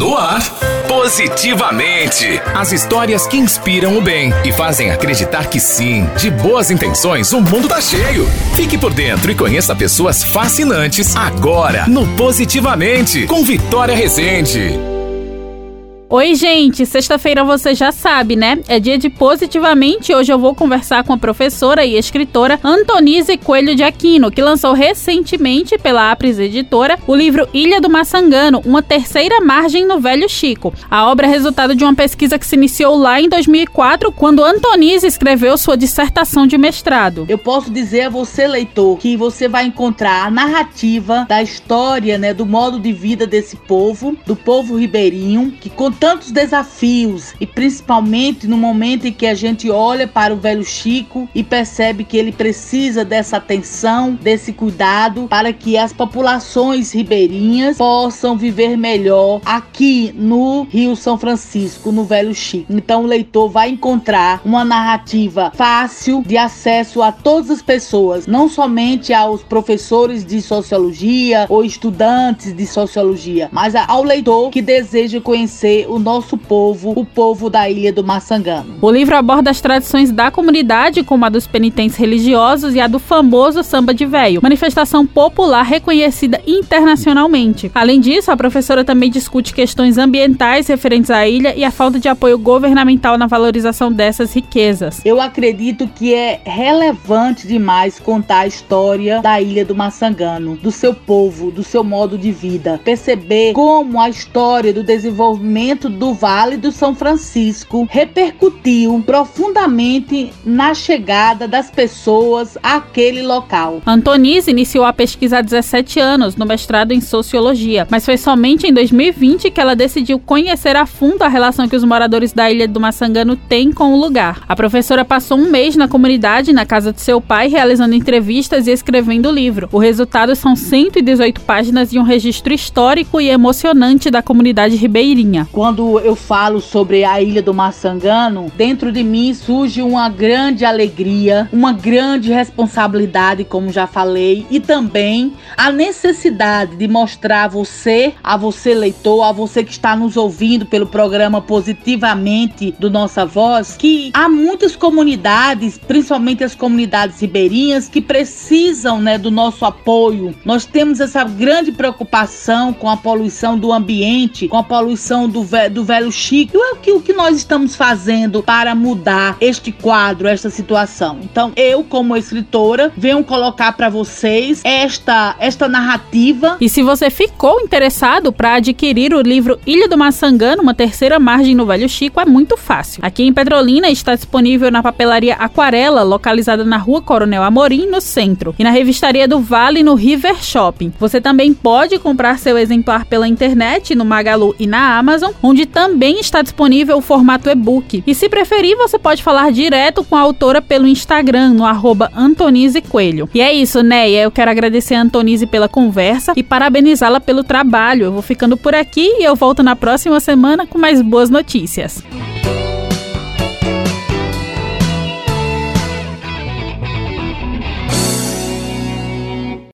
No ar, Positivamente. As histórias que inspiram o bem e fazem acreditar que sim, de boas intenções, o mundo tá cheio. Fique por dentro e conheça pessoas fascinantes agora no Positivamente, com Vitória Rezende. Oi, gente! Sexta-feira você já sabe, né? É dia de Positivamente. Hoje eu vou conversar com a professora e escritora Antonise Coelho de Aquino, que lançou recentemente pela Apris Editora o livro Ilha do Maçangano, uma terceira margem no Velho Chico. A obra é resultado de uma pesquisa que se iniciou lá em 2004, quando Antonise escreveu sua dissertação de mestrado. Eu posso dizer a você, leitor, que você vai encontrar a narrativa da história, né, do modo de vida desse povo, do povo ribeirinho, que tantos desafios e principalmente no momento em que a gente olha para o velho Chico e percebe que ele precisa dessa atenção, desse cuidado para que as populações ribeirinhas possam viver melhor aqui no Rio São Francisco, no velho Chico. Então o leitor vai encontrar uma narrativa fácil de acesso a todas as pessoas, não somente aos professores de sociologia ou estudantes de sociologia, mas ao leitor que deseja conhecer o nosso povo, o povo da Ilha do Maçangano. O livro aborda as tradições da comunidade, como a dos penitentes religiosos e a do famoso samba de véio, manifestação popular reconhecida internacionalmente. Além disso, a professora também discute questões ambientais referentes à ilha e a falta de apoio governamental na valorização dessas riquezas. Eu acredito que é relevante demais contar a história da Ilha do Maçangano, do seu povo, do seu modo de vida, perceber como a história do desenvolvimento do Vale do São Francisco repercutiu profundamente na chegada das pessoas àquele local. Antonise iniciou a pesquisa há 17 anos no mestrado em Sociologia, mas foi somente em 2020 que ela decidiu conhecer a fundo a relação que os moradores da Ilha do Maçangano têm com o lugar. A professora passou um mês na comunidade, na casa de seu pai, realizando entrevistas e escrevendo o livro. O resultado são 118 páginas de um registro histórico e emocionante da comunidade ribeirinha. Quando quando eu falo sobre a Ilha do Maçangano, dentro de mim surge uma grande alegria, uma grande responsabilidade, como já falei, e também a necessidade de mostrar a você, a você leitor, a você que está nos ouvindo pelo programa Positivamente do Nossa Voz, que há muitas comunidades, principalmente as comunidades ribeirinhas, que precisam né, do nosso apoio. Nós temos essa grande preocupação com a poluição do ambiente, com a poluição do do velho Chico. E o que, o que nós estamos fazendo para mudar este quadro, esta situação? Então, eu, como escritora, venho colocar para vocês esta, esta narrativa. E se você ficou interessado para adquirir o livro Ilha do Maçangano, uma terceira margem no Velho Chico, é muito fácil. Aqui em Petrolina está disponível na papelaria Aquarela, localizada na rua Coronel Amorim, no centro, e na revistaria do Vale, no River Shopping. Você também pode comprar seu exemplar pela internet, no Magalu e na Amazon, onde também está disponível o formato e-book. E se preferir, você pode falar direto com a autora pelo Instagram, no arroba Antonise Coelho. E é isso, Neia. Eu quero agradecer a Antonise pela conversa e parabenizá-la pelo trabalho. Eu vou ficando por aqui e eu volto na próxima semana com mais boas notícias.